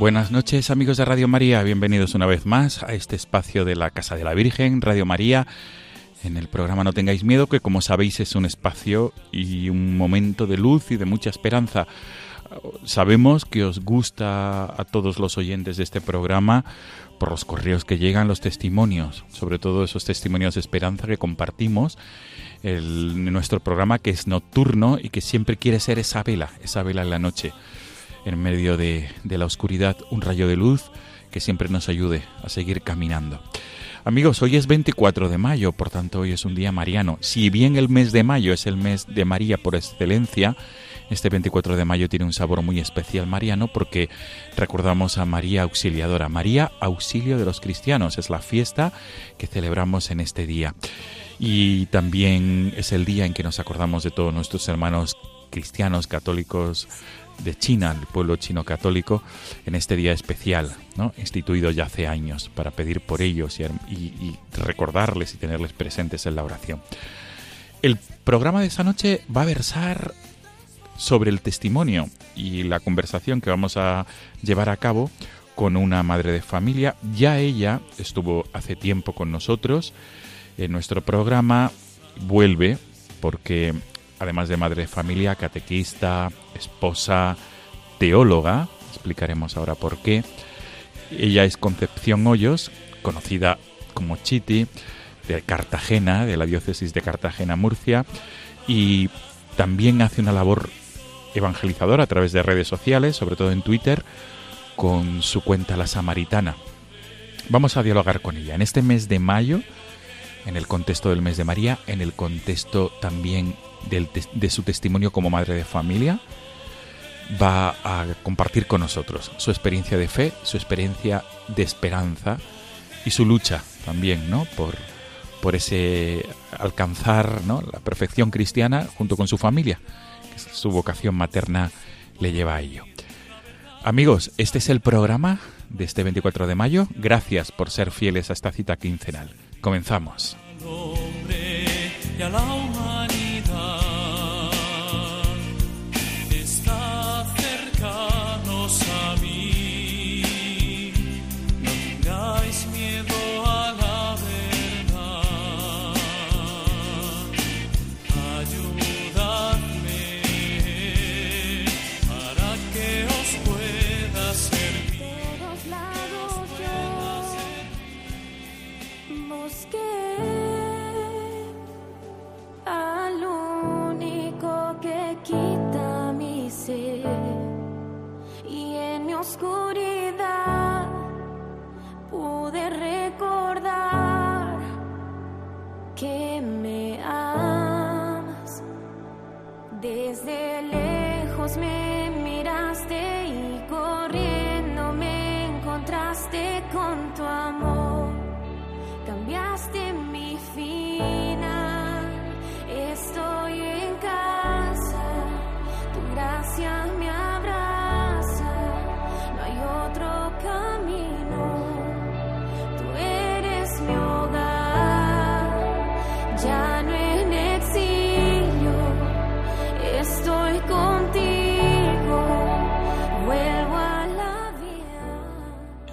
Buenas noches amigos de Radio María, bienvenidos una vez más a este espacio de la Casa de la Virgen, Radio María, en el programa No tengáis miedo, que como sabéis es un espacio y un momento de luz y de mucha esperanza. Sabemos que os gusta a todos los oyentes de este programa por los correos que llegan, los testimonios, sobre todo esos testimonios de esperanza que compartimos en nuestro programa que es nocturno y que siempre quiere ser esa vela, esa vela en la noche en medio de, de, la oscuridad un rayo de luz que siempre nos ayude a seguir caminando. Amigos, hoy es 24 de mayo, por tanto hoy es un día mariano. Si bien el mes de mayo es el mes de María por excelencia, este 24 de mayo tiene un sabor muy especial mariano porque recordamos a María Auxiliadora. María Auxilio de los Cristianos es la fiesta que celebramos en este día. Y también es el día en que nos acordamos de todos nuestros hermanos cristianos, católicos, de China, el pueblo chino católico, en este día especial, instituido ya hace años, para pedir por ellos y, y, recordarles y tenerles presentes en la oración. El programa de esta noche va a versar sobre el testimonio y la conversación que vamos a llevar a cabo con una madre de familia. Ya ella estuvo hace tiempo con nosotros en nuestro programa, vuelve porque además de madre de familia, catequista, esposa, teóloga, explicaremos ahora por qué. Ella es Concepción Hoyos, conocida como Chiti, de Cartagena, de la diócesis de Cartagena, Murcia, y también hace una labor evangelizadora a través de redes sociales, sobre todo en Twitter, con su cuenta La Samaritana. Vamos a dialogar con ella en este mes de mayo, en el contexto del mes de María, en el contexto también de su testimonio como madre de familia, va a compartir con nosotros su experiencia de fe, su experiencia de esperanza y su lucha también, ¿no? Por, por ese alcanzar ¿no? la perfección cristiana junto con su familia, que su vocación materna le lleva a ello. Amigos, este es el programa de este 24 de mayo. Gracias por ser fieles a esta cita quincenal. Comenzamos.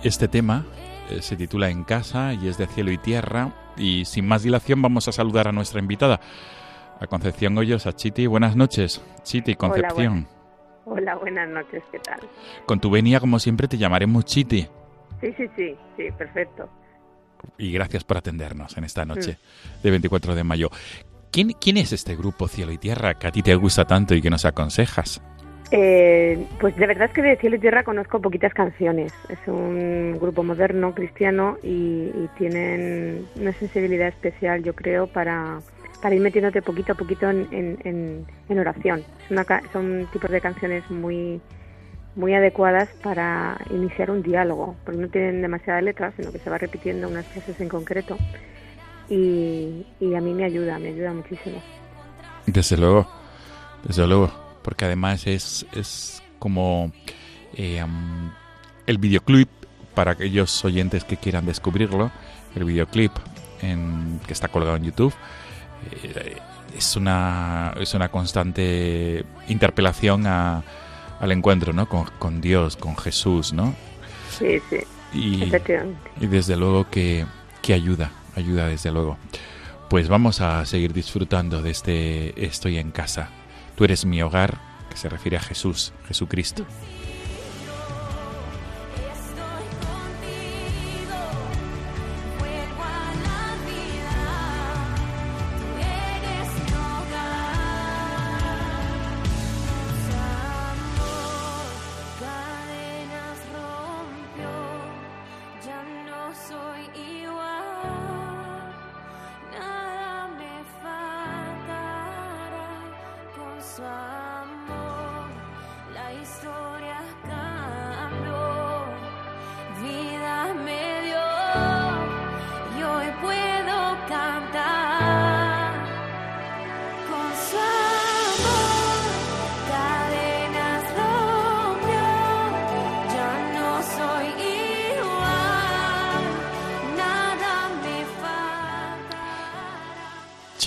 Este tema eh, se titula En casa y es de cielo y tierra. Y sin más dilación vamos a saludar a nuestra invitada, a Concepción Hoyos, a Chiti. Buenas noches, Chiti, Concepción. Hola, buenas noches, ¿qué tal? Con tu venia, como siempre, te llamaremos Chiti. Sí, sí, sí, sí, perfecto. Y gracias por atendernos en esta noche de 24 de mayo. ¿Quién, ¿Quién es este grupo Cielo y Tierra que a ti te gusta tanto y que nos aconsejas? Eh, pues de verdad es que de Cielo y Tierra conozco poquitas canciones. Es un grupo moderno, cristiano, y, y tienen una sensibilidad especial, yo creo, para, ir metiéndote poquito a poquito en, oración. Es una son tipos de canciones muy muy adecuadas para iniciar un diálogo, porque no tienen demasiada letra, sino que se va repitiendo unas frases en concreto. Y, y a mí me ayuda, me ayuda muchísimo. Desde luego, desde luego, porque además es, es como eh, el videoclip para aquellos oyentes que quieran descubrirlo, el videoclip en- que está colgado en YouTube. eh, es una, es una constante interpelación a- al encuentro ¿no? con, con Dios, con Jesús, ¿no? Sí, sí, Y, y desde luego que, que ayuda, ayuda desde luego. Pues vamos a seguir disfrutando de este Estoy en casa. Tú eres mi hogar, que se refiere a Jesús, Jesucristo.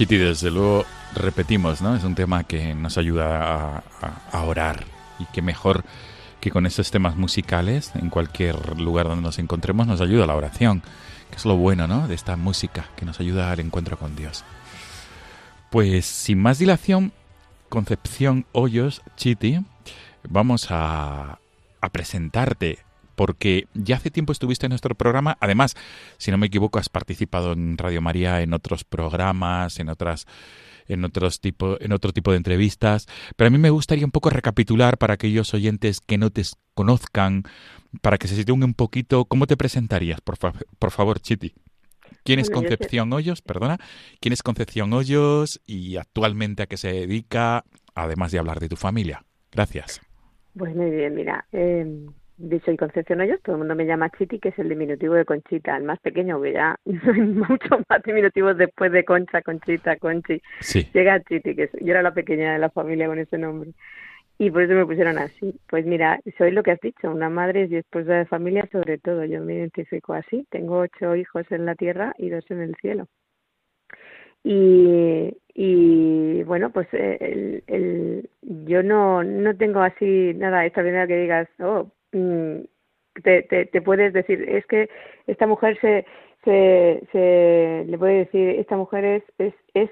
Chiti, desde luego, repetimos, ¿no? Es un tema que nos ayuda a, orar y que mejor que con estos temas musicales, en cualquier lugar donde nos encontremos, nos ayuda la oración, que es lo bueno, ¿no? De esta música, que nos ayuda al encuentro con Dios. Pues sin más dilación, Concepción Hoyos, Chiti, vamos a presentarte, porque ya hace tiempo estuviste en nuestro programa. Además, si no me equivoco, has participado en Radio María en otros programas, en otras en otros tipo, en otro tipo de entrevistas, pero a mí me gustaría un poco recapitular para aquellos oyentes que no te conozcan, para que se sitúen un poquito. ¿Cómo te presentarías, por, fa- por favor, Chiti? ¿Quién es Bueno, Concepción Hoyos? Perdona. ¿Quién es Concepción Hoyos y actualmente a qué se dedica, además de hablar de tu familia? Gracias. Pues muy bien, mira, eh, yo soy Concepción Hoyos, todo el mundo me llama Chiti, que es el diminutivo de Conchita, el más pequeño, que ya no hay muchos más diminutivos después de Concha, Conchita, Conchi. Sí. Llega Chiti, que yo era la pequeña de la familia con ese nombre. Y por eso me pusieron así. Pues mira, soy lo que has dicho, una madre y esposa de familia sobre todo. Yo me identifico así. Tengo ocho hijos en la tierra y dos en el cielo. Y, y bueno, pues eh, el, el, yo no, no tengo así nada extraordinario que digas, oh, te, te, te puedes decir, es que esta mujer se, se, se le puede decir, esta mujer es, es, es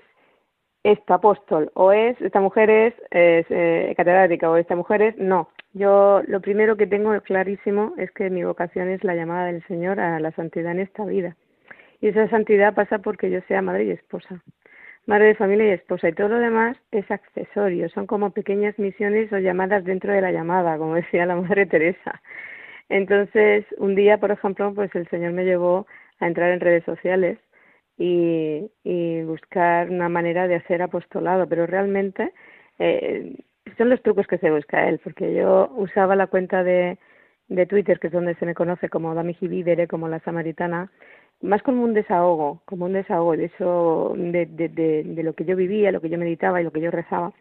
esta apóstol, o es, esta mujer es, es eh, catedrática, o esta mujer es, no. Yo lo primero que tengo clarísimo es que mi vocación es la llamada del Señor a la santidad en esta vida. Y esa santidad pasa porque yo sea madre y esposa, madre de familia y esposa, y todo lo demás es accesorio, son como pequeñas misiones o llamadas dentro de la llamada, como decía la Madre Teresa. Entonces, un día, por ejemplo, pues el Señor me llevó a entrar en redes sociales y, y buscar una manera de hacer apostolado, pero realmente eh, son los trucos que se busca él, porque yo usaba la cuenta de, de Twitter, que es donde se me conoce como Dami Vivere, como la samaritana, más como un desahogo, como un desahogo de eso, de, lo que yo vivía, lo que yo meditaba y lo que yo rezaba.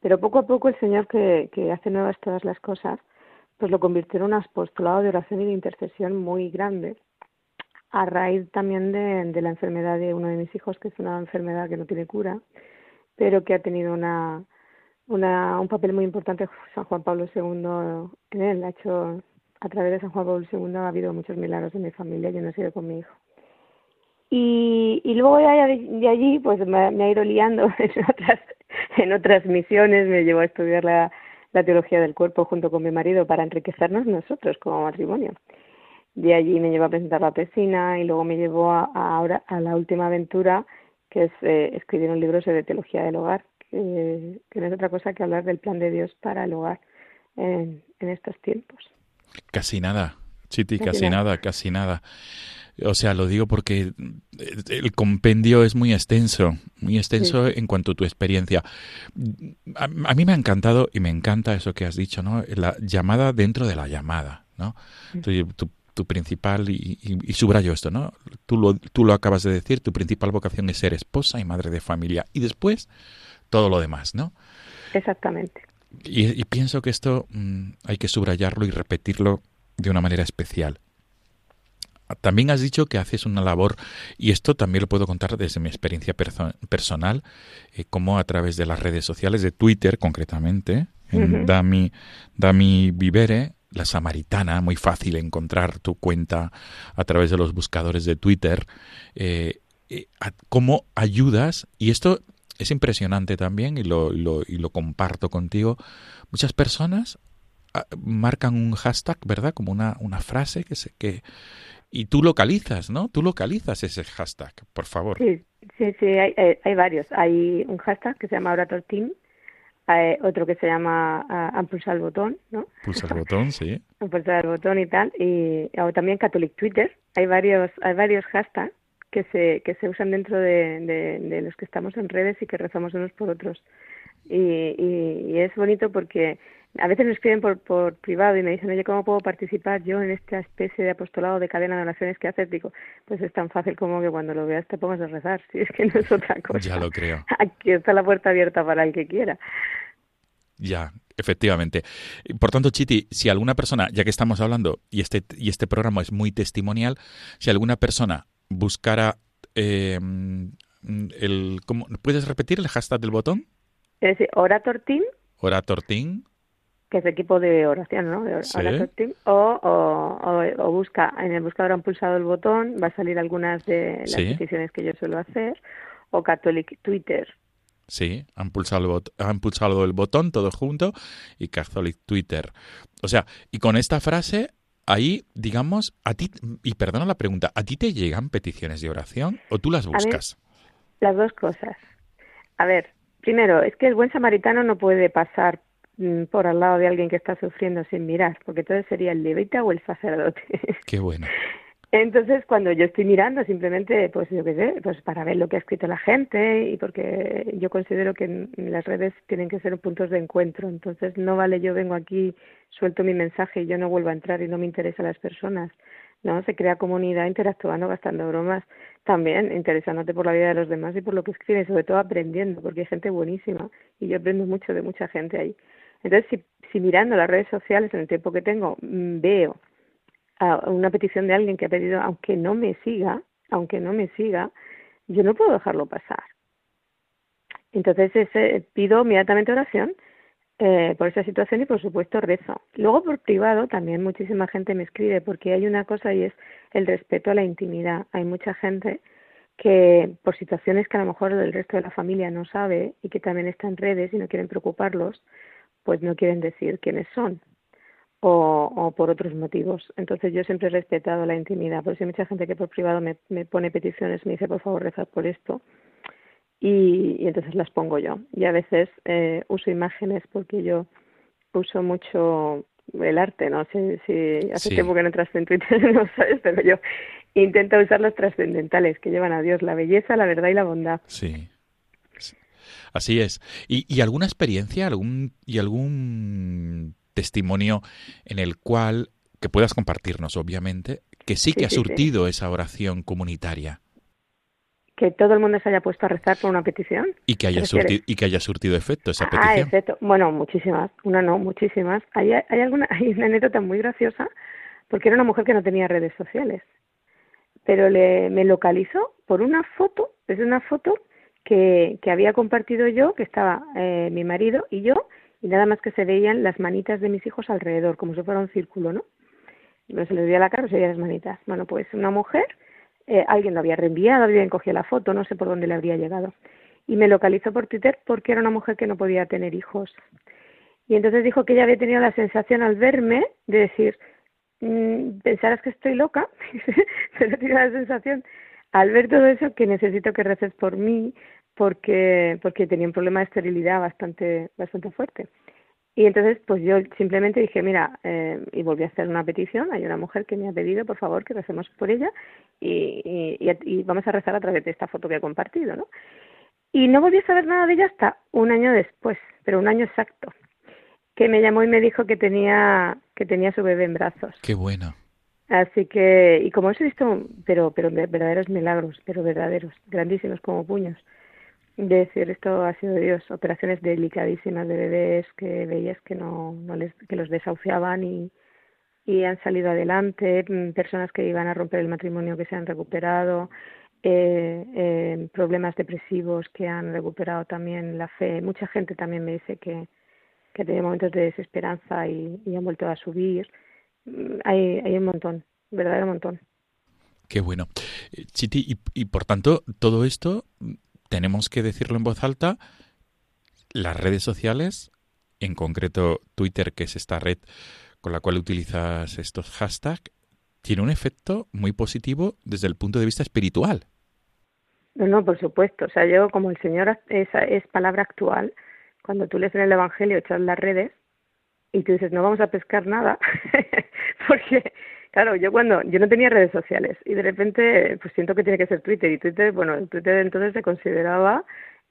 Pero poco a poco el Señor que, que hace nuevas todas las cosas, pues lo convirtió en un apostolado de oración y de intercesión muy grande, a raíz también de, de la enfermedad de uno de mis hijos, que es una enfermedad que no tiene cura, pero que ha tenido una, una, un papel muy importante San Juan Pablo II en él. Ha hecho, a través de San Juan Pablo II ha habido muchos milagros en mi familia y no he sido con mi hijo. Y, y luego ya de, de allí pues me, me ha ido liando en otras, en otras misiones, me llevó a estudiar la, la teología del cuerpo junto con mi marido para enriquecernos nosotros como matrimonio. De allí me llevó a presentar la piscina y luego me llevó a, a ahora a la última aventura que es eh, escribir un libro sobre teología del hogar, que, que no es otra cosa que hablar del plan de Dios para el hogar en, en estos tiempos. Casi nada, Chiti, Casi casi nada. nada, casi nada. O sea, lo digo porque el compendio es muy extenso, muy extenso en cuanto a tu experiencia. A, a mí me ha encantado y me encanta eso que has dicho, ¿no? La llamada dentro de la llamada, ¿no? Tu, tu- tu principal, y, y- y subrayo esto, ¿no? Tú lo, tú lo acabas de decir, tu principal vocación es ser esposa y madre de familia. Y después, todo lo demás, ¿no? Exactamente. Y, y pienso que esto mm, hay que subrayarlo y repetirlo de una manera especial. También has dicho que haces una labor, y esto también lo puedo contar desde mi experiencia perso- personal, eh, como a través de las redes sociales, de Twitter concretamente, en. Dami, Dami Vivere, la samaritana, muy fácil encontrar tu cuenta a través de los buscadores de Twitter, eh, eh, a- cómo ayudas, y esto es impresionante también, y lo, lo- y lo comparto contigo, muchas personas ah, marcan un hashtag, ¿verdad? Como una, una frase que se que y tú localizas, ¿no? Tú localizas ese hashtag, por favor. Sí, sí, sí, hay, hay, hay varios. Hay un hashtag que se llama Orator Team, hay otro que se llama ah, Han pulsado el botón, ¿no? Pulsa el botón, sí. El botón y tal. Y o también Catholic Twitter. Hay varios, hay varios hashtags que se, que se usan dentro de, de, de los que estamos en redes y que rezamos unos por otros. Y, y, y es bonito porque a veces me escriben por, por privado y me dicen, oye, ¿cómo puedo participar yo en esta especie de apostolado de cadena de oraciones que haces? Digo, pues es tan fácil como que cuando lo veas te pongas a rezar, si es que no es otra cosa. Ya lo creo. Aquí está la puerta abierta para el que quiera. Ya, efectivamente. Por tanto, Chiti, si alguna persona, ya que estamos hablando, y este, y este programa es muy testimonial, si alguna persona buscara eh, el... ¿cómo? ¿Puedes repetir el hashtag del botón? Es decir, Orator Team, Orator Team. Que es equipo de oración, ¿no? De Sí. O, o, busca, en el buscador han pulsado el botón, va a salir algunas de las Sí. peticiones que yo suelo hacer, o Catholic Twitter. Sí, han pulsado, el bot- han pulsado el botón todo junto y Catholic Twitter. O sea, y con esta frase, ahí, digamos, a ti, y perdona la pregunta, ¿a ti te llegan peticiones de oración o tú las mí- buscas? Las dos cosas. A ver, primero, es que el buen samaritano no puede pasar por al lado de alguien que está sufriendo sin mirar, porque entonces sería el levita o el sacerdote. Qué bueno. Entonces, cuando yo estoy mirando, simplemente, pues yo qué sé, pues para ver lo que ha escrito la gente y porque yo considero que las redes tienen que ser puntos de encuentro. Entonces, no vale yo vengo aquí, suelto mi mensaje y yo no vuelvo a entrar y no me interesa las personas. No, se crea comunidad interactuando, gastando bromas, también interesándote por la vida de los demás y por lo que escriben, sobre todo aprendiendo, porque hay gente buenísima y yo aprendo mucho de mucha gente ahí. Entonces, si, si mirando las redes sociales en el tiempo que tengo mm, veo a una petición de alguien que ha pedido, aunque no me siga, aunque no me siga, yo no puedo dejarlo pasar. Entonces ese, pido inmediatamente oración eh, por esa situación y por supuesto rezo. Luego por privado también muchísima gente me escribe porque hay una cosa y es el respeto a la intimidad. Hay mucha gente que por situaciones que a lo mejor el resto de la familia no sabe y que también está en redes y no quieren preocuparlos, pues no quieren decir quiénes son o, o por otros motivos. Entonces yo siempre he respetado la intimidad. Por eso hay mucha gente que por privado me, me pone peticiones, me dice por favor rezar por esto y, y entonces las pongo yo. Y a veces eh, uso imágenes porque yo uso mucho el arte, no sé si hace Sí. tiempo que no entras en Twitter, no sabes, pero yo intento usar las trascendentales que llevan a Dios, la belleza, la verdad y la bondad. Sí. Así es. ¿Y, y alguna experiencia, algún y algún testimonio en el cual que puedas compartirnos, obviamente, que sí que Sí, ha sí, sí. surtido esa oración comunitaria Que todo el mundo se haya puesto a rezar por una petición. y que haya surtido y que haya surtido efecto esa Ah, petición? excepto. Bueno, muchísimas. Una no, muchísimas. Hay, hay, alguna, hay una anécdota muy graciosa porque era una mujer que no tenía redes sociales. Pero le, me localizó por una foto, es una foto que, había compartido yo, que estaba eh, mi marido y yo, y nada más que se veían las manitas de mis hijos alrededor, como si fuera un círculo, ¿no? No se les veía la cara, se veían las manitas. Bueno, pues una mujer eh, alguien lo había reenviado, alguien cogía la foto, no sé por dónde le habría llegado. Y me localizó por Twitter porque era una mujer que no podía tener hijos. Y entonces dijo que ella había tenido la sensación al verme de decir, mm, pensarás que estoy loca, pero tiene la sensación al ver todo eso que necesito que reces por mí porque porque tenía un problema de esterilidad bastante bastante fuerte. Y entonces, pues yo simplemente dije, mira, eh, y volví a hacer una petición. Hay una mujer que me ha pedido, por favor, que recemos por ella y, y, y vamos a rezar a través de esta foto que he compartido, ¿no? Y no volví a saber nada de ella hasta un año después, pero un año exacto, que me llamó y me dijo que tenía que tenía su bebé en brazos. Qué bueno. Así que, y como os he visto, pero, pero verdaderos milagros, pero verdaderos, grandísimos como puños decir esto ha sido de Dios, operaciones delicadísimas de bebés que veías que no, no les, que los desahuciaban y, y han salido adelante, mm, personas que iban a romper el matrimonio que se han recuperado, eh, eh, problemas depresivos que han recuperado también la fe. Mucha gente también me dice que, que tenía momentos de desesperanza y, y han vuelto a subir. Mm, Hay, hay un montón, verdadero montón. Qué bueno. Eh, Chiti, y, y por tanto, todo esto tenemos que decirlo en voz alta, las redes sociales, en concreto Twitter, que es esta red con la cual utilizas estos hashtags, tiene un efecto muy positivo desde el punto de vista espiritual. No, no, por supuesto. O sea, yo como el Señor es, es palabra actual, cuando tú lees en el Evangelio, echas las redes y tú dices, no vamos a pescar nada, porque Claro, yo cuando yo no tenía redes sociales y de repente pues siento que tiene que ser Twitter y Twitter, bueno, Twitter entonces se consideraba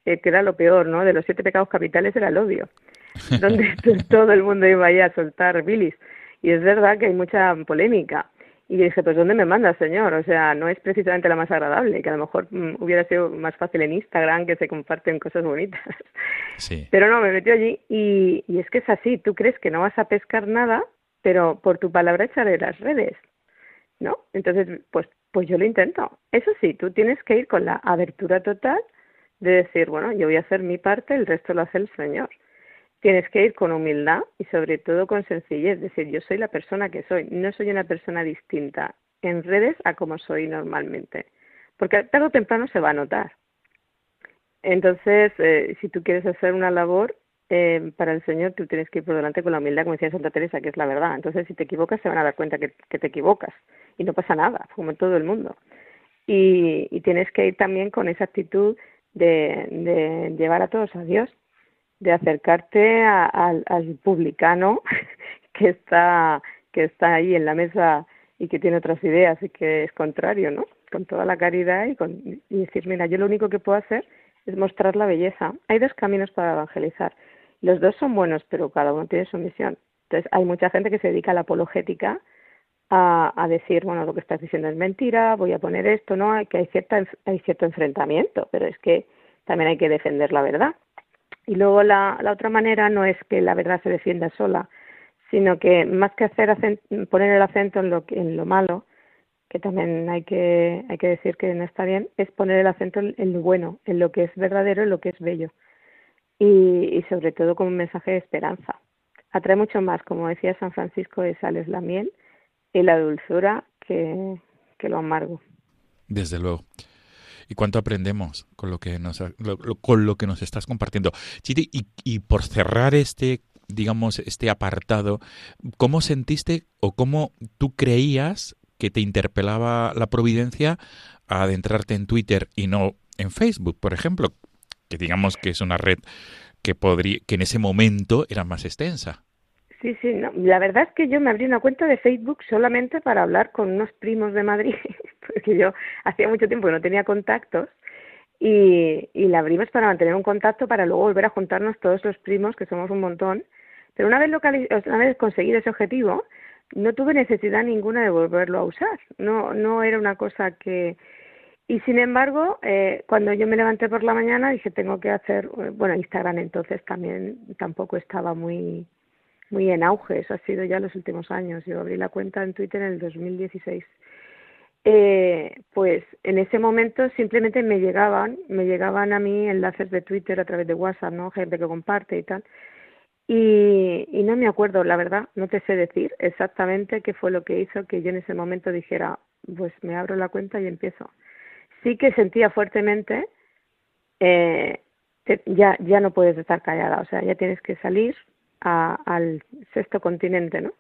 eh, que era lo peor, ¿no? De los siete pecados capitales era el odio, donde todo el mundo iba ahí a soltar bilis y es verdad que hay mucha polémica. Y dije, pues ¿dónde me manda, señor? O sea, no es precisamente la más agradable, que a lo mejor mm, hubiera sido más fácil en Instagram, que se comparten cosas bonitas. Sí. Pero no, me metió allí y, y es que es así, tú crees que no vas a pescar nada pero por tu palabra echaré las redes, ¿no? Entonces, pues, pues yo lo intento. Eso sí, tú tienes que ir con la abertura total de decir, bueno, yo voy a hacer mi parte, el resto lo hace el Señor. Tienes que ir con humildad y sobre todo con sencillez, decir, yo soy la persona que soy, no soy una persona distinta en redes a como soy normalmente, porque tarde o temprano se va a notar. Entonces, eh, si tú quieres hacer una labor, eh, para el Señor tú tienes que ir por delante con la humildad, como decía Santa Teresa, que es la verdad. Entonces, si te equivocas, se van a dar cuenta que, te equivocas y no pasa nada, como en todo el mundo. Y, y tienes que ir también con esa actitud de, llevar a todos a Dios, de acercarte al publicano que está que está ahí en la mesa y que tiene otras ideas y que es contrario, ¿no? Con toda la caridad y, con, y decir, mira, yo lo único que puedo hacer es mostrar la belleza. Hay dos caminos para evangelizar los dos son buenos, pero cada uno tiene su misión. Entonces, hay mucha gente que se dedica a la apologética, a, a decir, bueno, lo que estás diciendo es mentira, voy a poner esto, ¿no? Hay que hay, cierta, hay cierto enfrentamiento, pero es que también hay que defender la verdad. Y luego la, la otra manera no es que la verdad se defienda sola, sino que más que hacer poner el acento en lo, en lo malo, que también hay que, hay que decir que no está bien, es poner el acento en lo bueno, en lo que es verdadero, en lo que es bello y, y sobre todo como un mensaje de esperanza. Atrae mucho más, como decía San Francisco de Sales, la miel y la dulzura que, que lo amargo. Desde luego. ¿Y cuánto aprendemos con lo que nos, lo, lo, con lo que nos estás compartiendo? Chiti, y, y por cerrar este, digamos, este apartado, ¿cómo sentiste o cómo tú creías que te interpelaba la providencia a adentrarte en Twitter y no en Facebook, por ejemplo? Que digamos que es una red que podría que en ese momento era más extensa. Sí, sí, no. la verdad es que yo me abrí una cuenta de Facebook solamente para hablar con unos primos de Madrid, porque yo hacía mucho tiempo que no tenía contactos y, y la abrimos para mantener un contacto para luego volver a juntarnos todos los primos, que somos un montón. Pero una vez, una vez conseguido ese objetivo, no tuve necesidad ninguna de volverlo a usar. No, no era una cosa que, y sin embargo, eh, cuando yo me levanté por la mañana dije tengo que hacer, eh, bueno, Instagram entonces también tampoco estaba muy muy en auge, eso ha sido ya los últimos años. Yo abrí la cuenta en Twitter en el 2016. Eh, pues en ese momento simplemente me llegaban, me llegaban a mí enlaces de Twitter a través de WhatsApp, ¿no? Gente que comparte y tal. Y, y no me acuerdo, la verdad, no te sé decir exactamente qué fue lo que hizo que yo en ese momento dijera, pues me abro la cuenta y empiezo. Sí que sentía fuertemente, eh, ya, ya no puedes estar callada, o sea, ya tienes que salir a- al sexto continente, ¿no?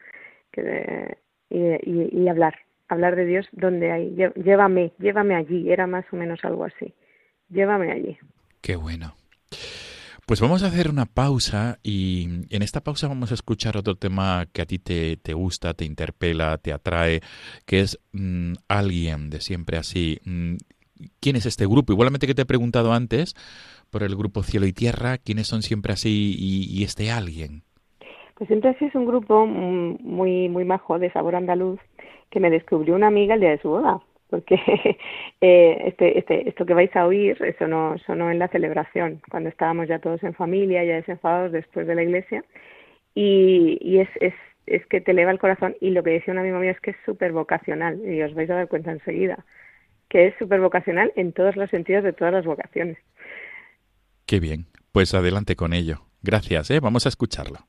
Que, y, y, hablar, hablar de Dios donde hay, llévame, llévame allí, era más o menos algo así, llévame allí. Qué bueno. Pues vamos a hacer una pausa y en esta pausa vamos a escuchar otro tema que a ti te, te gusta, te interpela, te atrae, que es mm, alguien de siempre así. Mm, ¿Quién es este grupo? Igualmente que te he preguntado antes por el grupo Cielo y Tierra, ¿quiénes son siempre así y, este alguien? Pues siempre así es un grupo mm, muy muy majo de sabor andaluz que me descubrió una amiga el día de su boda, porque eh, este, este, esto que vais a oír eso no sonó en la celebración, cuando estábamos ya todos en familia, ya desenfadados después de la iglesia, y, y es, es, es que te eleva el corazón, y lo que decía un amigo mío es que es súper vocacional, y os vais a dar cuenta enseguida, que es súper vocacional en todos los sentidos de todas las vocaciones. Qué bien. Pues adelante con ello. Gracias, ¿eh? Vamos a escucharlo.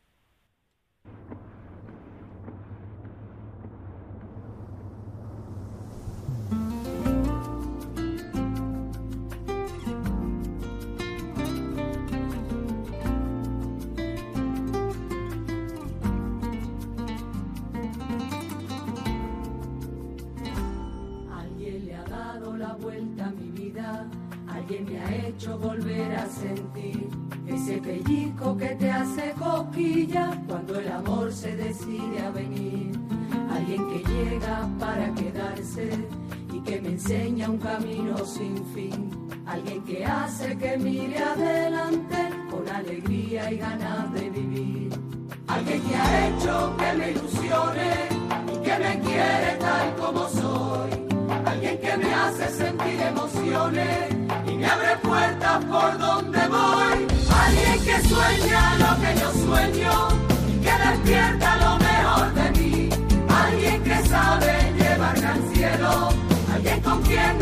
Pellizco que te hace coquilla cuando el amor se decide a venir. Alguien que llega para quedarse y que me enseña un camino sin fin. Alguien que hace que mire adelante con alegría y ganas de vivir. Alguien que ha hecho que me ilusione y que me quiere tal como soy. Alguien que me hace sentir emociones y me abre puertas por donde voy. Alguien que sueña lo que yo sueño que despierta lo mejor de mí. Alguien que sabe llevarme al cielo. Alguien con quien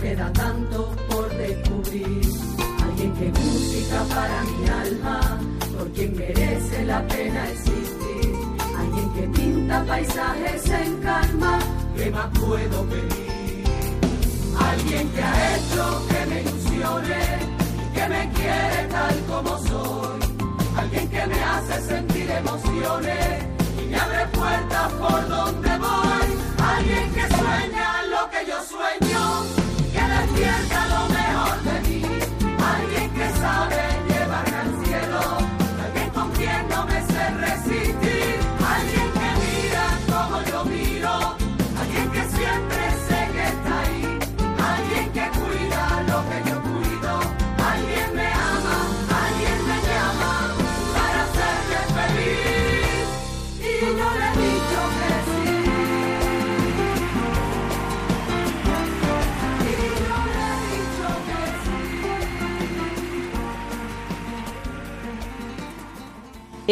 queda tanto por descubrir, alguien que música para mi alma, por quien merece la pena existir, alguien que pinta paisajes en calma, ¿qué más puedo pedir? Alguien que ha hecho que me ilusione que me quiere tal como soy. Alguien que me hace sentir emociones y me abre puertas por donde voy. Alguien que sueña lo que yo sueño, que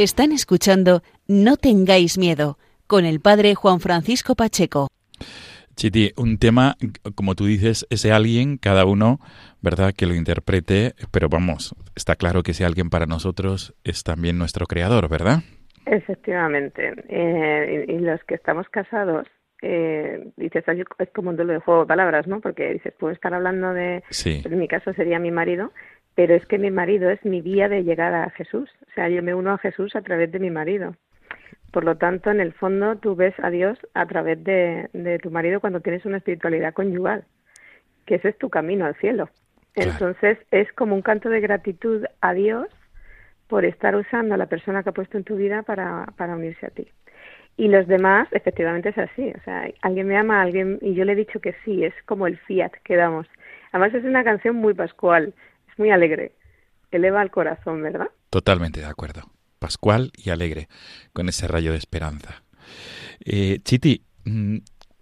Están escuchando No tengáis miedo con el padre Juan Francisco Pacheco. Chiti, un tema, como tú dices, ese alguien, cada uno, ¿verdad?, que lo interprete, pero vamos, está claro que ese alguien para nosotros es también nuestro creador, ¿verdad? Efectivamente. Eh, y, y los que estamos casados, eh, dices, "Ay, es como un duelo de juego de palabras, ¿no? Porque dices, puedo estar hablando de, Sí. en mi caso sería mi marido, pero es que mi marido es mi vía de llegada a Jesús. O sea, yo me uno a Jesús a través de mi marido. Por lo tanto, en el fondo, tú ves a Dios a través de, de tu marido cuando tienes una espiritualidad conyugal, que ese es tu camino al cielo. Claro. Entonces, es como un canto de gratitud a Dios por estar usando a la persona que ha puesto en tu vida para, para unirse a ti. Y los demás, efectivamente es así. O sea, alguien me ama, alguien y yo le he dicho que sí. Es como el fiat que damos. Además es una canción muy pascual, muy alegre. Eleva el corazón, ¿verdad? Totalmente de acuerdo. Pascual y alegre, con ese rayo de esperanza. Eh, Chiti, mm,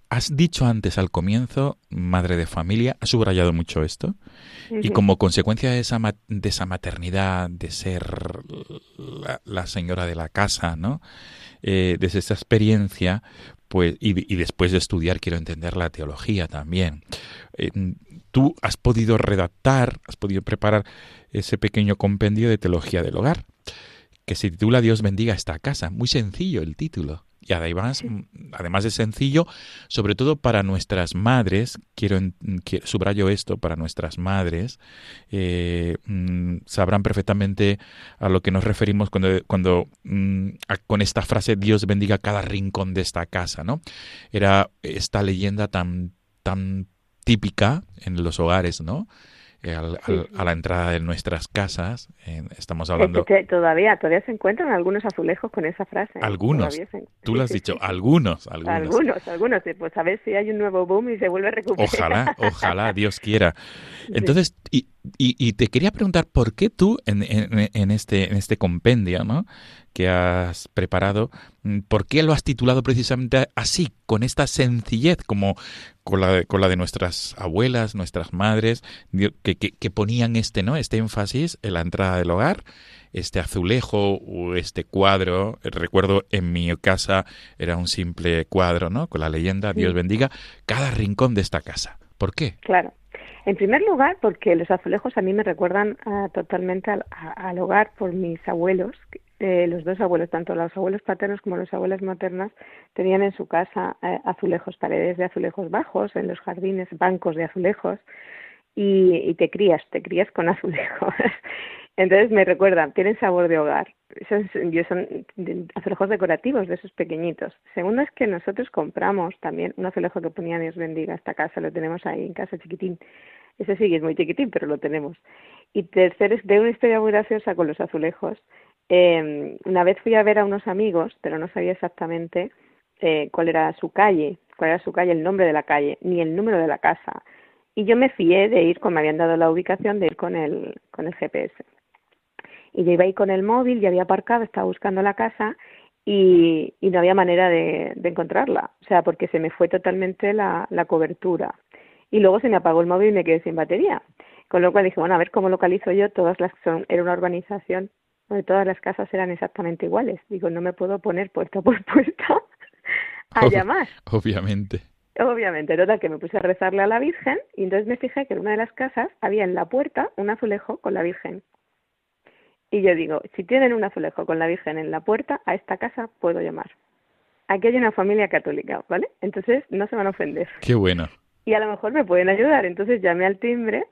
has dicho antes al comienzo, madre de familia, has subrayado mucho esto, y como consecuencia de esa, de esa maternidad, de ser la, la señora de la casa, ¿no? Eh, desde esa experiencia, pues, y, y después de estudiar, quiero entender la teología también. Eh, tú has podido redactar, has podido preparar ese pequeño compendio de teología del hogar, que se titula Dios bendiga esta casa. Muy sencillo el título. Y además, además de sencillo, sobre todo para nuestras madres, quiero, subrayo esto, para nuestras madres, eh, mm, sabrán perfectamente a lo que nos referimos cuando, cuando mm, con esta frase Dios bendiga cada rincón de esta casa, ¿no? Era esta leyenda tan, tan típica en los hogares, ¿no? Eh, al- al- a la entrada de nuestras casas, eh, estamos hablando... Todavía, todavía se encuentran algunos azulejos con esa frase. ¿eh? Algunos. Se- Tú lo has dicho, algunos, algunos. Algunos, algunos. Pues a ver si hay un nuevo boom y se vuelve a recuperar. Ojalá, ojalá, Dios quiera. Entonces, y, y, y te quería preguntar, ¿por qué tú en, en, en este, en este compendio ¿no? que has preparado, mm, ¿por qué lo has titulado precisamente así, con esta sencillez, como con la, de- con la de nuestras abuelas, nuestras madres, que, que, que ponían este, ¿no? este énfasis en la entrada del hogar? Este azulejo o este cuadro, recuerdo en mi casa era un simple cuadro, ¿no? Con la leyenda Dios Sí. bendiga cada rincón de esta casa. ¿Por qué? Claro. En primer lugar, porque los azulejos a mí me recuerdan ah, totalmente al, a- al hogar por mis abuelos. Eh, los dos abuelos, tanto los abuelos paternos como las abuelas maternas, tenían en su casa eh, azulejos, paredes de azulejos bajos, en los jardines bancos de azulejos, y, y te crías, te crías con azulejos. Entonces me recuerdan, tienen sabor de hogar. Son, yo son azulejos decorativos, de esos pequeñitos. Segundo es que nosotros compramos también un azulejo que ponía Dios bendiga esta casa, lo tenemos ahí en casa chiquitín. Ese sí que es muy chiquitín, pero lo tenemos. Y tercero es de una historia muy graciosa con los azulejos. Eh, una vez fui a ver a unos amigos, pero no sabía exactamente eh, cuál era su calle, cuál era su calle, el nombre de la calle, ni el número de la casa. Y yo me fié de ir, como me habían dado la ubicación, de ir con el, con el GPS. Y yo iba ahí con el móvil, ya había aparcado, estaba buscando la casa y, y no había manera de, de encontrarla. O sea, porque se me fue totalmente la, la cobertura. Y luego se me apagó el móvil y me quedé sin batería. Con lo cual dije, bueno, a ver cómo localizo yo todas las que son, era una urbanización donde todas las casas eran exactamente iguales. Digo, no me puedo poner puerta por puerta a Ob- llamar. Obviamente. Obviamente, total, que me puse a rezarle a la Virgen y entonces me fijé que en una de las casas había en la puerta un azulejo con la Virgen. Y yo digo, si tienen un azulejo con la Virgen en la puerta, a esta casa puedo llamar. Aquí hay una familia católica, ¿vale? Entonces no se van a ofender. Qué bueno. Y a lo mejor me pueden ayudar. Entonces llamé al timbre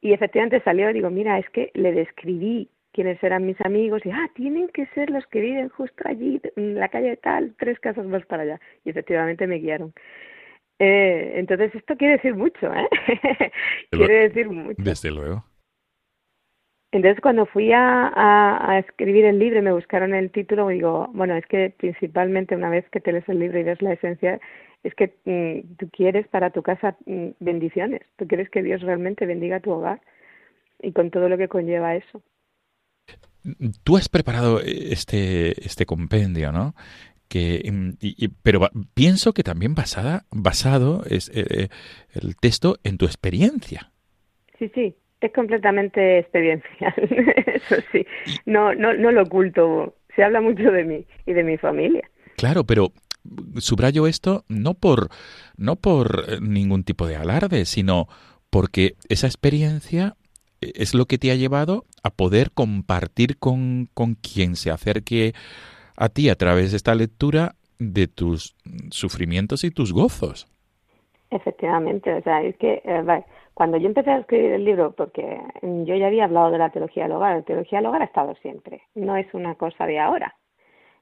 y efectivamente salió, digo, mira, es que le describí quiénes eran mis amigos y, ah, tienen que ser los que viven justo allí, en la calle tal, tres casas más para allá. Y efectivamente me guiaron. Eh, entonces esto quiere decir mucho, ¿eh? Quiere decir mucho. Desde luego. Entonces cuando fui a, a, a escribir el libro y me buscaron el título, digo, bueno, es que principalmente una vez que te lees el libro y ves la esencia, es que mm, tú quieres para tu casa mm, bendiciones, tú quieres que Dios realmente bendiga tu hogar y con todo lo que conlleva eso. Tú has preparado este, este compendio, ¿no? Que, mm, y- y- pero pienso que también basada, basado es eh, eh, el texto en tu experiencia. Sí, sí, es completamente experiencial, eso sí, no, no, no lo oculto, se habla mucho de mí y de mi familia. Claro, pero subrayo esto no por no por eh, ningún tipo de alarde, sino porque esa experiencia eh, es lo que te ha llevado a poder compartir con, con quien se acerque a ti a través de esta lectura de tus sufrimientos y tus gozos. Efectivamente, o sea, es que eh, cuando yo empecé a escribir el libro, porque yo ya había hablado de la teología del hogar, la teología del hogar ha estado siempre, no es una cosa de ahora.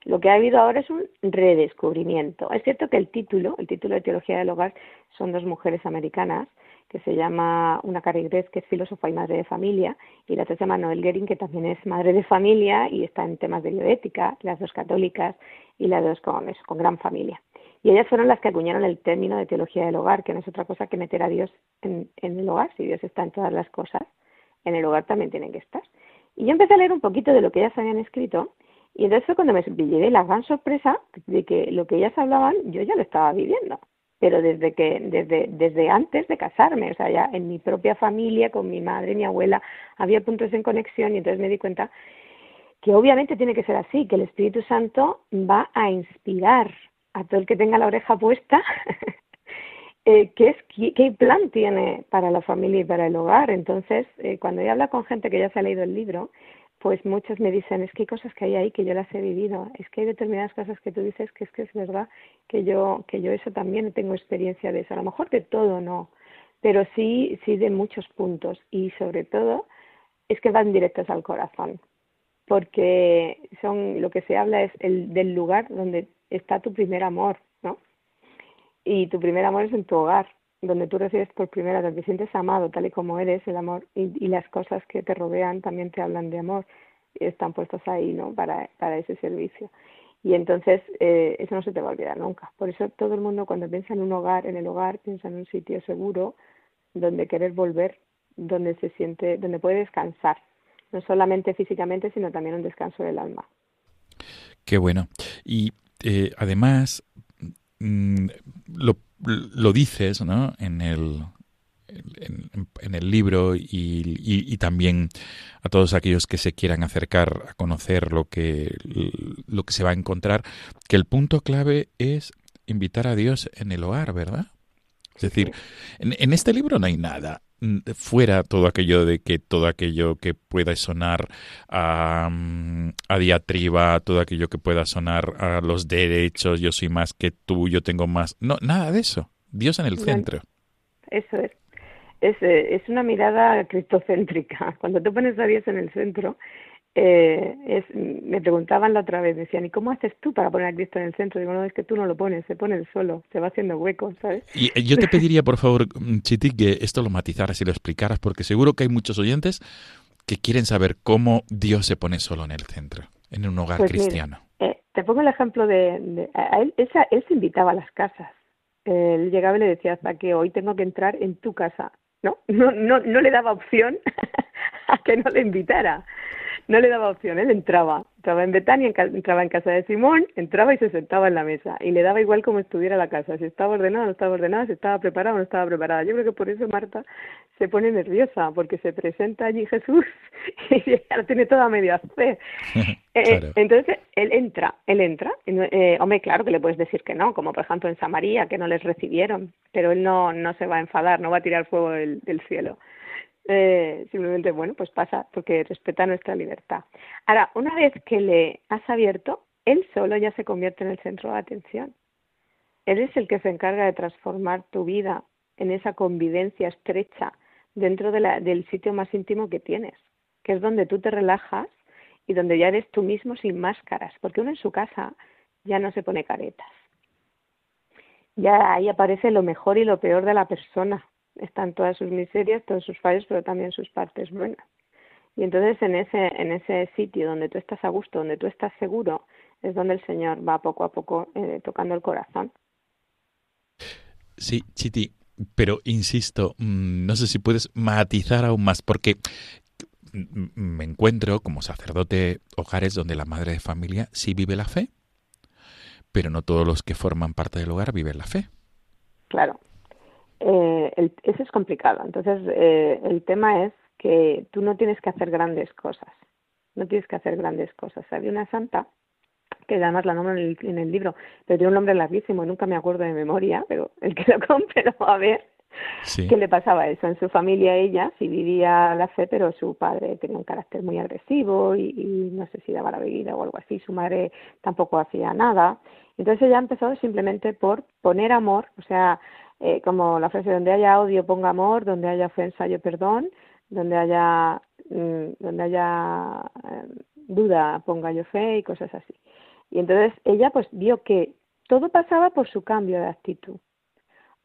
Lo que ha habido ahora es un redescubrimiento. Es cierto que el título, el título de Teología del Hogar, son dos mujeres americanas, que se llama una Carrie Gress, que es filósofa y madre de familia, y la otra se llama Noel Gering, que también es madre de familia y está en temas de bioética, las dos católicas y las dos con, eso, con gran familia. Y ellas fueron las que acuñaron el término de teología del hogar, que no es otra cosa que meter a Dios en, en el hogar. Si Dios está en todas las cosas, en el hogar también tienen que estar. Y yo empecé a leer un poquito de lo que ellas habían escrito, y entonces fue cuando me llevé la gran sorpresa de que lo que ellas hablaban yo ya lo estaba viviendo pero desde que desde desde antes de casarme o sea ya en mi propia familia con mi madre mi abuela había puntos en conexión y entonces me di cuenta que obviamente tiene que ser así que el Espíritu Santo va a inspirar a todo el que tenga la oreja puesta eh, qué es qué, plan tiene para la familia y para el hogar. Entonces eh, cuando yo hablo con gente que ya se ha leído el libro pues muchos me dicen, es que hay cosas que hay ahí que yo las he vivido, es que hay determinadas cosas que tú dices que es que es verdad que yo, que yo eso también tengo experiencia de eso, a lo mejor de todo no, pero sí, sí de muchos puntos. Y sobre todo es que van directos al corazón, porque son, lo que se habla es el, del lugar donde está tu primer amor, ¿no? Y tu primer amor es en tu hogar, donde tú recibes por primera vez, te sientes amado tal y como eres, el amor y, y, las cosas que te rodean también te hablan de amor están puestos ahí, ¿no? Para, para ese servicio. Y entonces eh, eso no se te va a olvidar nunca. Por eso todo el mundo cuando piensa en un hogar, en el hogar, piensa en un sitio seguro donde querer volver, donde se siente, donde puede descansar, no solamente físicamente, sino también un descanso del alma. Qué bueno. Y eh, además, mmm, lo lo dices ¿no? en, el, en, en el libro y, y, y, también a todos aquellos que se quieran acercar a conocer lo que, lo que se va a encontrar, que el punto clave es invitar a Dios en el hogar, ¿verdad? Es decir, en, en este libro no hay nada fuera todo aquello de que todo aquello que pueda sonar a, a, diatriba, todo aquello que pueda sonar a los derechos, yo soy más que tú, yo tengo más. No, nada de eso. Dios en el centro. Eso es. Es, es una mirada cristocéntrica. Cuando tú pones a Dios en el centro, eh, es, me preguntaban la otra vez, decían, ¿y cómo haces tú para poner a Cristo en el centro? Digo, no, es que tú no lo pones, se pone el solo, se va haciendo hueco, ¿sabes? Y yo te pediría, por favor, Chiti, que esto lo matizaras y lo explicaras, porque seguro que hay muchos oyentes que quieren saber cómo Dios se pone solo en el centro, en un hogar pues cristiano. Mira, eh, te pongo el ejemplo de, de a él, esa, él se invitaba a las casas. Él llegaba y le decía, hasta que hoy tengo que entrar en tu casa. No, no, no, no le daba opción a que no le invitara no le daba opción, él entraba, entraba en Betania, entraba en casa de Simón, entraba y se sentaba en la mesa y le daba igual como estuviera la casa, si estaba ordenada o no estaba ordenada, si estaba preparada o no estaba preparada. Yo creo que por eso Marta se pone nerviosa, porque se presenta allí Jesús y ya lo tiene toda medio fe. claro. eh, entonces, él entra, él entra, eh, hombre, claro que le puedes decir que no, como por ejemplo en Samaría, que no les recibieron, pero él no, no se va a enfadar, no va a tirar fuego del, del cielo eh, simplemente, bueno, pues pasa porque respeta nuestra libertad. Ahora, una vez que le has abierto, él solo ya se convierte en el centro de atención. Él es el que se encarga de transformar tu vida en esa convivencia estrecha dentro de la, del sitio más íntimo que tienes, que es donde tú te relajas y donde ya eres tú mismo sin máscaras, porque uno en su casa ya no se pone caretas. Ya ahí aparece lo mejor y lo peor de la persona, están todas sus miserias, todos sus fallos, pero también sus partes buenas. Y entonces en ese, en ese sitio donde tú estás a gusto, donde tú estás seguro, es donde el Señor va poco a poco eh, tocando el corazón. Sí, Chiti, pero insisto, no sé si puedes matizar aún más, porque me encuentro como sacerdote hogares donde la madre de familia sí vive la fe, pero no todos los que forman parte del hogar viven la fe. Claro, eh, el, eso es complicado. Entonces, eh, el tema es que tú no tienes que hacer grandes cosas. No tienes que hacer grandes cosas. Había una santa, que además la nombro en el, en el libro, pero tiene un nombre larguísimo, nunca me acuerdo de memoria, pero el que lo compre lo va a ver. Sí. ¿Qué le pasaba eso? En su familia ella sí vivía la fe, pero su padre tenía un carácter muy agresivo y, y no sé si daba la bebida o algo así. Su madre tampoco hacía nada. Entonces ella empezó simplemente por poner amor, o sea, eh, como la frase donde haya odio ponga amor, donde haya ofensa yo perdón, donde haya mm, donde haya eh, duda ponga yo fe y cosas así. Y entonces ella pues vio que todo pasaba por su cambio de actitud.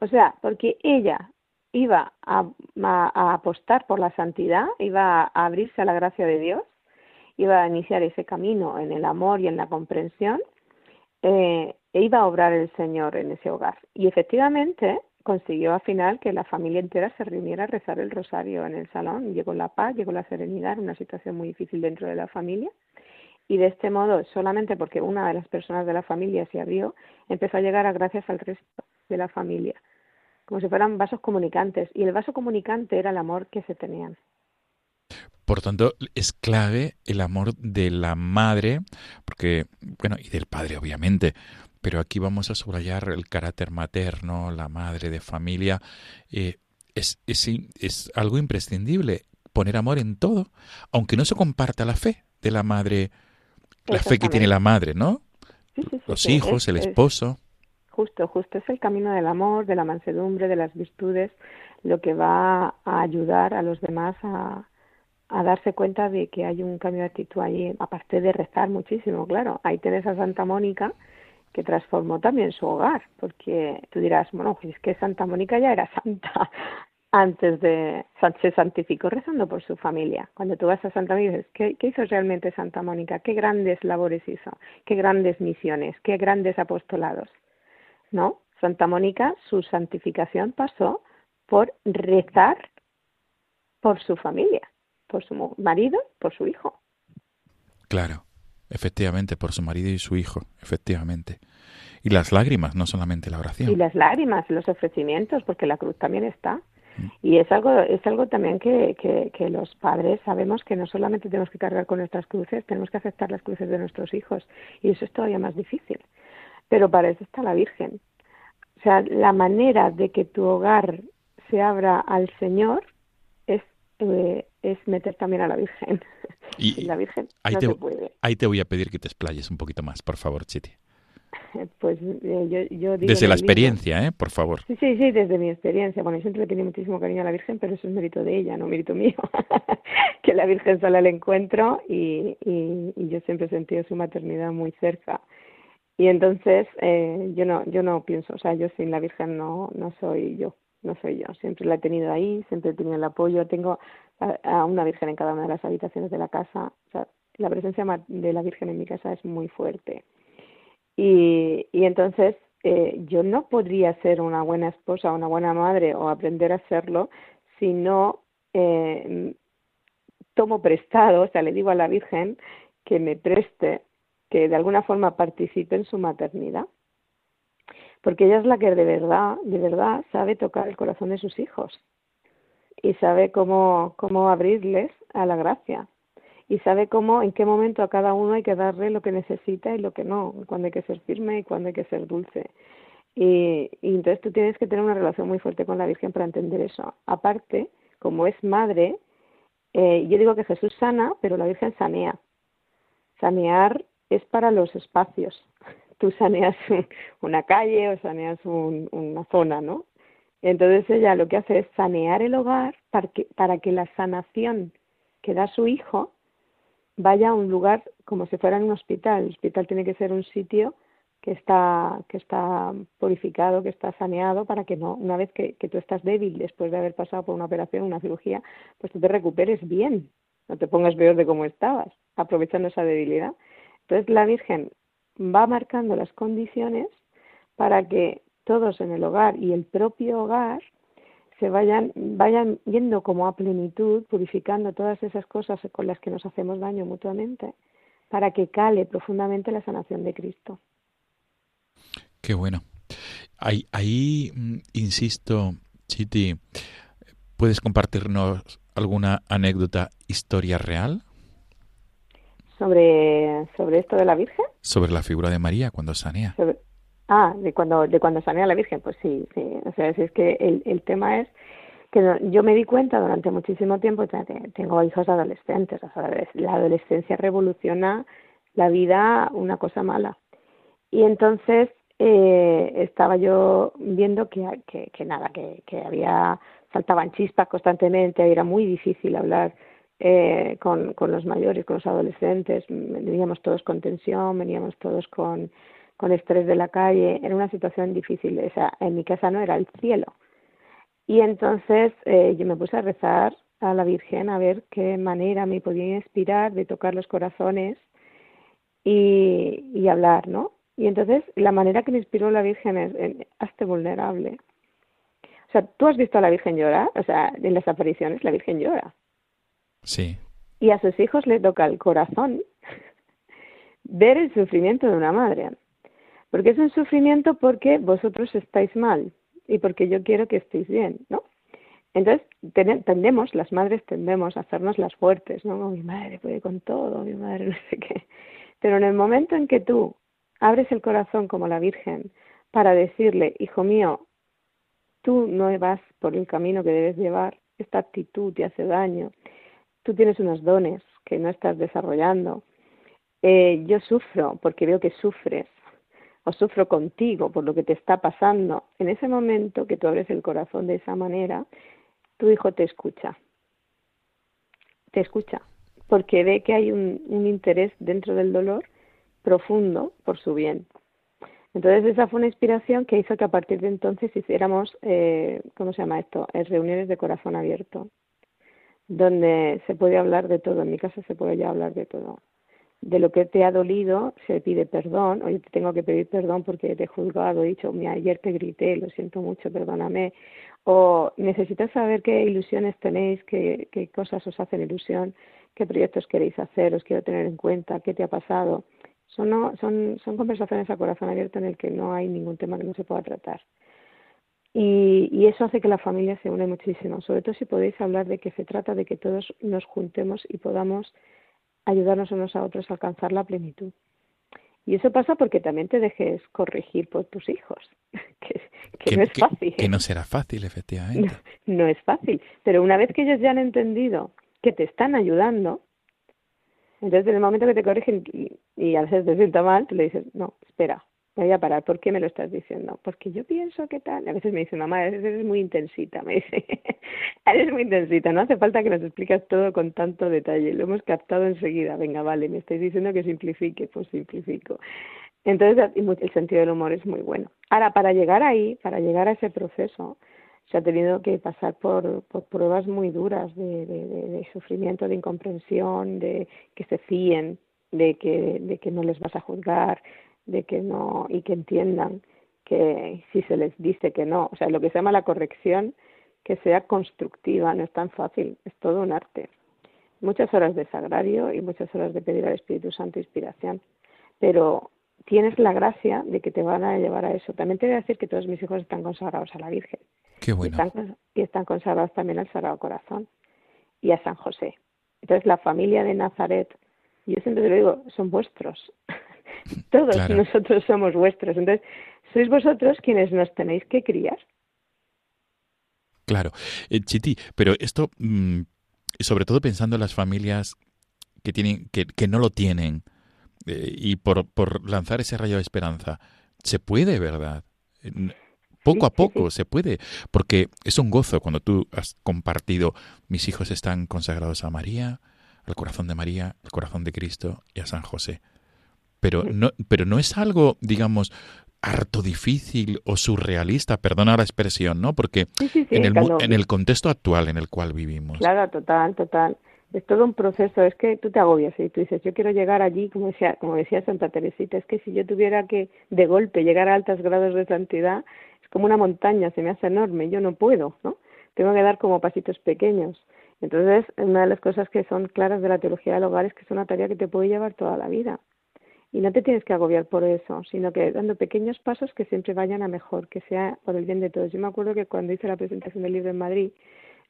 O sea, porque ella iba a, a- a apostar por la santidad, iba a abrirse a la gracia de Dios, iba a iniciar ese camino en el amor y en la comprensión, eh, e iba a obrar el Señor en ese hogar. Y efectivamente consiguió al final que la familia entera se reuniera a rezar el rosario en el salón. Llegó la paz, llegó la serenidad, una situación muy difícil dentro de la familia. Y de este modo, solamente porque una de las personas de la familia se abrió, empezó a llegar a gracias al resto de la familia, como si fueran vasos comunicantes. Y el vaso comunicante era el amor que se tenían. Por tanto, es clave el amor de la madre, porque, bueno, y del padre, obviamente, pero aquí vamos a subrayar el carácter materno, la madre de familia. eh, es, es, es algo imprescindible, poner amor en todo, aunque no se comparta la fe de la madre, la fe que tiene la madre, ¿no? Sí, sí, sí, Los hijos, es- el es- esposo. Justo, justo. Es el camino del amor, de la mansedumbre, de las virtudes, lo que va a ayudar a los demás a, a darse cuenta de que hay un cambio de actitud allí, aparte de rezar muchísimo, claro. Ahí tenés a Santa Mónica que transformó también su hogar, porque tú dirás, bueno, pues es que Santa Mónica ya era santa antes de, se santificó rezando por su familia. Cuando tú vas a Santa Mónica, dices, ¿qué, ¿qué hizo realmente Santa Mónica? ¿Qué grandes labores hizo? ¿Qué grandes misiones? ¿Qué grandes apostolados? ¿no? Santa Mónica, su santificación pasó por rezar por su familia, por su marido, por su hijo. Claro, efectivamente, por su marido y su hijo, efectivamente. Y las lágrimas, no solamente la oración. Y las lágrimas, los ofrecimientos, porque la cruz también está. Y es algo, es algo también que, que, que los padres sabemos que no solamente tenemos que cargar con nuestras cruces, tenemos que aceptar las cruces de nuestros hijos. Y eso es todavía más difícil. Pero para eso está la Virgen. O sea, la manera de que tu hogar se abra al Señor es, eh, es meter también a la Virgen. Y- la Virgen Ahí no te, se puede. ahí te voy a pedir que te explayes un poquito más, por favor, Chiti. Pues eh, yo, yo digo Desde la libro- experiencia, ¿eh? Por favor. Sí, sí, sí, desde mi experiencia. Bueno, yo siempre le tenía muchísimo cariño a la Virgen, pero eso es mérito de ella, no mérito mío. que la Virgen sale al encuentro y, y, y yo siempre he sentido su maternidad muy cerca. Y entonces eh, yo no yo no pienso, o sea, yo sin la Virgen no no soy yo, no soy yo. Siempre la he tenido ahí, siempre he tenido el apoyo. Tengo a, una Virgen en cada una de las habitaciones de la casa. O sea, la presencia de la Virgen en mi casa es muy fuerte. Y, y entonces eh, yo no podría ser una buena esposa, una buena madre o aprender a serlo si no eh, tomo prestado, o sea, le digo a la Virgen que me preste, que de alguna forma participe en su maternidad. Porque ella es la que de verdad, de verdad sabe tocar el corazón de sus hijos y sabe cómo, cómo abrirles a la gracia y sabe cómo, en qué momento a cada uno hay que darle lo que necesita y lo que no, cuando hay que ser firme y cuando hay que ser dulce. Y, entonces tú tienes que tener una relación muy fuerte con la Virgen para entender eso. Aparte, como es madre, eh, yo digo que Jesús sana, pero la Virgen sanea. Sanear es para los espacios. Tú saneas un- una calle o saneas un- una zona, ¿no? Entonces ella lo que hace es sanear el hogar para que, para que la sanación que da su hijo vaya a un lugar como si fuera en un hospital. El hospital tiene que ser un sitio que está, que está purificado, que está saneado para que no, una vez que, que tú estás débil después de haber pasado por una operación, una cirugía, pues tú te recuperes bien, no te pongas peor de cómo estabas, aprovechando esa debilidad. Entonces la Virgen va marcando las condiciones para que todos en el hogar y el propio hogar se vayan, vayan yendo como a plenitud, purificando todas esas cosas con las que nos hacemos daño mutuamente, para que cale profundamente la sanación de Cristo. Qué bueno. Ahí, ahí mm, insisto, Chiti, ¿puedes compartirnos alguna anécdota, historia real Sobre, sobre esto de la Virgen, sobre la figura de María cuando sanea? sobre, ah, de cuando, de cuando sanea la Virgen, pues sí, sí, o sea, si es que el, el tema es que no- yo me di cuenta durante muchísimo tiempo, ya te- tengo hijos adolescentes, o sea, la adolescencia revoluciona la vida una cosa mala. Y entonces eh, estaba yo viendo que, que, que nada, que, que había, saltaban chispas constantemente, era muy difícil hablar eh, con, con los mayores, con los adolescentes, veníamos todos con tensión, veníamos todos con, con estrés de la calle, era una situación difícil, o sea, en mi casa no era el cielo. Y entonces eh, yo me puse a rezar a la Virgen a ver qué manera me podía inspirar de tocar los corazones y, y hablar, ¿no? Y entonces la manera que me inspiró la Virgen es, en, hazte vulnerable. O sea, ¿tú has visto a la Virgen llorar? O sea, en las apariciones la Virgen llora. Sí. Y a sus hijos le toca el corazón ver el sufrimiento de una madre. Porque es un sufrimiento porque vosotros estáis mal y porque yo quiero que estéis bien, ¿no? Entonces tendemos, las madres tendemos a hacernos las fuertes, ¿no? Mi madre puede con todo, mi madre no sé qué. Pero en el momento en que tú abres el corazón como la Virgen para decirle, hijo mío, tú no vas por el camino que debes llevar, esta actitud te hace daño, tú tienes unos dones que no estás desarrollando, eh, yo sufro porque veo que sufres, o sufro contigo por lo que te está pasando, en ese momento que tú abres el corazón de esa manera, tu hijo te escucha, te escucha, porque ve que hay un, interés dentro del dolor profundo por su bien. Entonces esa fue una inspiración que hizo que a partir de entonces hiciéramos, eh, ¿cómo se llama esto? Eh, reuniones de corazón abierto, donde se puede hablar de todo. En mi casa se puede ya hablar de todo. De lo que te ha dolido se pide perdón. Hoy te tengo que pedir perdón porque te he juzgado, he dicho, mira, ayer te grité, lo siento mucho, perdóname. O necesitas saber qué ilusiones tenéis, qué, qué cosas os hacen ilusión, qué proyectos queréis hacer, os quiero tener en cuenta, qué te ha pasado son, no, son, son conversaciones a corazón abierto en el que no hay ningún tema que no se pueda tratar. Y, y eso hace que la familia se une muchísimo, sobre todo si podéis hablar de que se trata de que todos nos juntemos y podamos ayudarnos unos a otros a alcanzar la plenitud. Y eso pasa porque también te dejes corregir por tus hijos, que, que, no es fácil. Que, no será fácil, efectivamente. No, no es fácil, pero una vez que ellos ya han entendido que te están ayudando, entonces, en el momento que te corrigen y, y a veces te sienta mal, tú le dices, no, espera, me voy a parar. ¿Por qué me lo estás diciendo? Porque yo pienso que tal. A veces me dice, mamá, eres muy intensita. Me dice, eres muy intensita. No hace falta que nos expliques todo con tanto detalle. Lo hemos captado enseguida. Venga, vale, me estáis diciendo que simplifique. Pues simplifico. Entonces, el sentido del humor es muy bueno. Ahora, para llegar ahí, para llegar a ese proceso, se ha tenido que pasar por, por pruebas muy duras de, de, de, de, sufrimiento, de incomprensión, de que se fíen, de que, de que no les vas a juzgar, de que no, y que entiendan que si se les dice que no, o sea, lo que se llama la corrección, que sea constructiva, no es tan fácil, es todo un arte. Muchas horas de sagrario y muchas horas de pedir al Espíritu Santo inspiración, pero tienes la gracia de que te van a llevar a eso. También te voy a decir que todos mis hijos están consagrados a la Virgen. Qué bueno. y, están, y están consagrados también al Sagrado Corazón y a San José. Entonces, la familia de Nazaret, yo siempre te lo digo, son vuestros. Todos claro. nosotros somos vuestros. Entonces, sois vosotros quienes nos tenéis que criar. Claro. Eh, Chiti, pero esto, mmm, sobre todo pensando en las familias que, tienen, que, que no lo tienen, eh, y por, por lanzar ese rayo de esperanza, se puede, ¿verdad? Poco a poco se puede, porque es un gozo cuando tú has compartido, mis hijos están consagrados a María, al corazón de María, al corazón de Cristo y a San José. Pero no, pero no es algo, digamos, harto difícil o surrealista, perdona la expresión, ¿no? Porque sí, sí, sí, en, el, claro. en el contexto actual en el cual vivimos. Claro, total, total. Es todo un proceso, es que tú te agobias y tú dices, yo quiero llegar allí, como decía, como decía Santa Teresita, es que si yo tuviera que de golpe llegar a altos grados de santidad, es como una montaña, se me hace enorme, yo no puedo, ¿no? Tengo que dar como pasitos pequeños. Entonces, una de las cosas que son claras de la teología del hogar es que es una tarea que te puede llevar toda la vida. Y no te tienes que agobiar por eso, sino que dando pequeños pasos que siempre vayan a mejor, que sea por el bien de todos. Yo me acuerdo que cuando hice la presentación del libro en Madrid,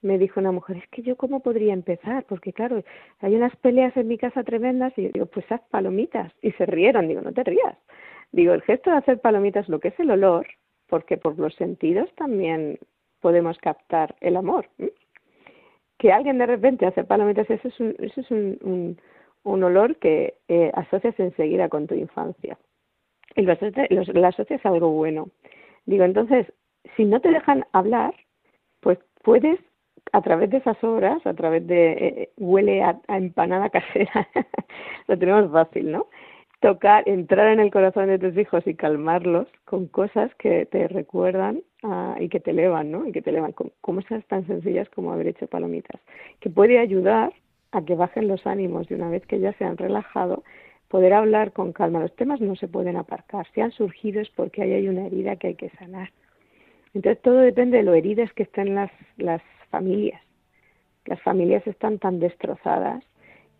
me dijo una mujer, es que yo cómo podría empezar, porque claro, hay unas peleas en mi casa tremendas y yo digo, pues haz palomitas. Y se rieron, digo, no te rías. Digo, el gesto de hacer palomitas, lo que es el olor, porque por los sentidos también podemos captar el amor. ¿eh? Que alguien de repente hace palomitas, eso es un, eso es un, un, un olor que eh, asocias enseguida con tu infancia. Y lo, lo, asocias a algo bueno. Digo, entonces, si no te dejan hablar, pues puedes a través de esas obras, a través de eh, huele a, empanada casera, lo tenemos fácil, ¿no? Tocar, entrar en el corazón de tus hijos y calmarlos con cosas que te recuerdan ah, y que te elevan, ¿no? Y que te elevan, como, como esas tan sencillas como haber hecho palomitas, que puede ayudar a que bajen los ánimos y una vez que ya se han relajado, poder hablar con calma. Los temas no se pueden aparcar. Si han surgido es porque ahí hay una herida que hay que sanar. Entonces todo depende de lo heridas que estén las, las familias. Las familias están tan destrozadas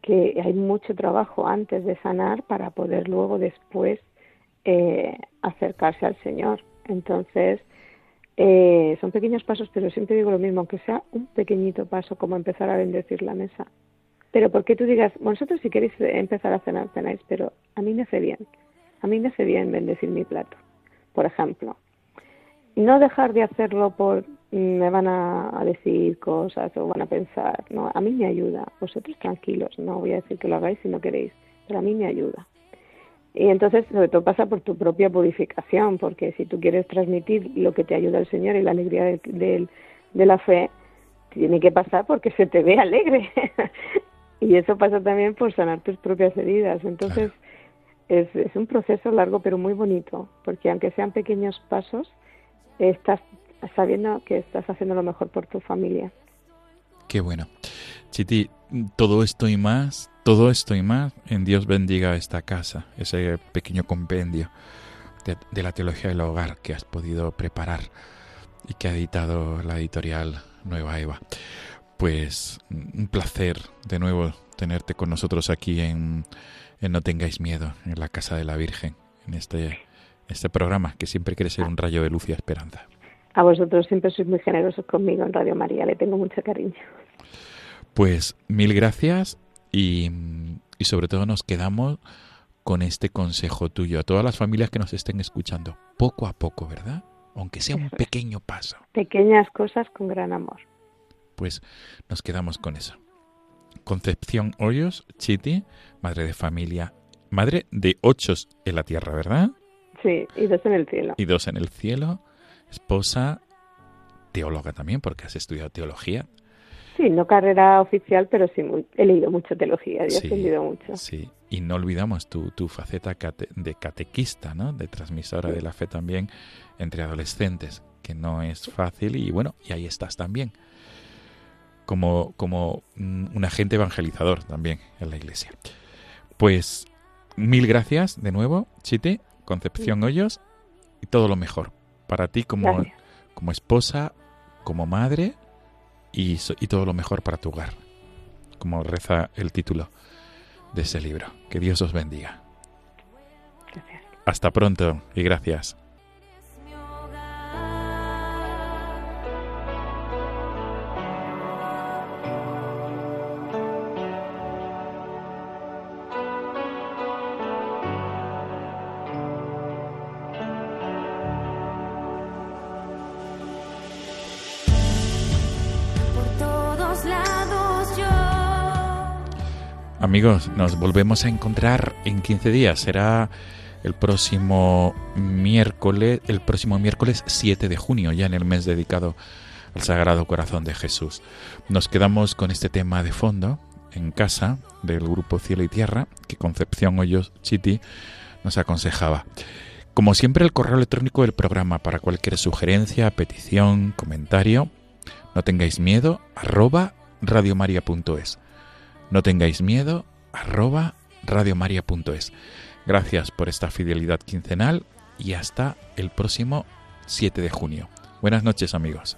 que hay mucho trabajo antes de sanar para poder luego después eh, acercarse al Señor. Entonces, eh, son pequeños pasos, pero siempre digo lo mismo, aunque sea un pequeñito paso, como empezar a bendecir la mesa. Pero porque tú digas, vosotros si queréis empezar a cenar, cenáis, pero a mí me hace bien. A mí me hace bien bendecir mi plato, por ejemplo. No dejar de hacerlo por me van a, decir cosas o van a pensar. No, a mí me ayuda. Vosotros tranquilos, no voy a decir que lo hagáis si no queréis, pero a mí me ayuda. Y entonces, sobre todo pasa por tu propia purificación, porque si tú quieres transmitir lo que te ayuda el Señor y la alegría de la fe, tiene que pasar porque se te ve alegre. y eso pasa también por sanar tus propias heridas. Entonces, es, es un proceso largo pero muy bonito, porque aunque sean pequeños pasos, estás sabiendo que estás haciendo lo mejor por tu familia. Qué bueno. Chiti, todo esto y más, todo esto y más, en Dios bendiga esta casa, ese pequeño compendio de, de, la teología del hogar que has podido preparar y que ha editado la editorial Nueva Eva. Pues un placer de nuevo tenerte con nosotros aquí en, en No tengáis miedo, en la Casa de la Virgen, en este, este programa que siempre quiere ser un rayo de luz y esperanza. A vosotros siempre sois muy generosos conmigo en Radio María, le tengo mucho cariño. Pues mil gracias y, y sobre todo nos quedamos con este consejo tuyo a todas las familias que nos estén escuchando, poco a poco, ¿verdad? Aunque sea un pequeño paso. Pequeñas cosas con gran amor. Pues nos quedamos con eso. Concepción Hoyos, Chiti, madre de familia, madre de ocho en la tierra, ¿verdad? Sí, y dos en el cielo. Y dos en el cielo, esposa, teóloga también, porque has estudiado teología. Sí, no carrera oficial, pero sí muy, he leído mucho teología y sí, he aprendido mucho. Sí, y no olvidamos tu, tu faceta cate, de catequista, ¿no? De transmisora sí. de la fe también entre adolescentes, que no es fácil y bueno, y ahí estás también. Como, como un agente evangelizador también en la iglesia. Pues mil gracias de nuevo, Chite, Concepción Hoyos, y todo lo mejor para ti como, como esposa, como madre y, y, todo lo mejor para tu hogar, como reza el título de ese libro. Que Dios os bendiga. Gracias. Hasta pronto y gracias. Amigos, nos volvemos a encontrar en 15 días. Será el próximo miércoles, el próximo miércoles 7 de junio, ya en el mes dedicado al Sagrado Corazón de Jesús. Nos quedamos con este tema de fondo en casa del grupo Cielo y Tierra que Concepción Hoyos Chiti nos aconsejaba. Como siempre, el correo electrónico del programa para cualquier sugerencia, petición, comentario, no tengáis miedo, arroba radiomaria.es. No tengáis miedo, arroba radiomaria.es. Gracias por esta fidelidad quincenal y hasta el próximo 7 de junio. Buenas noches amigos.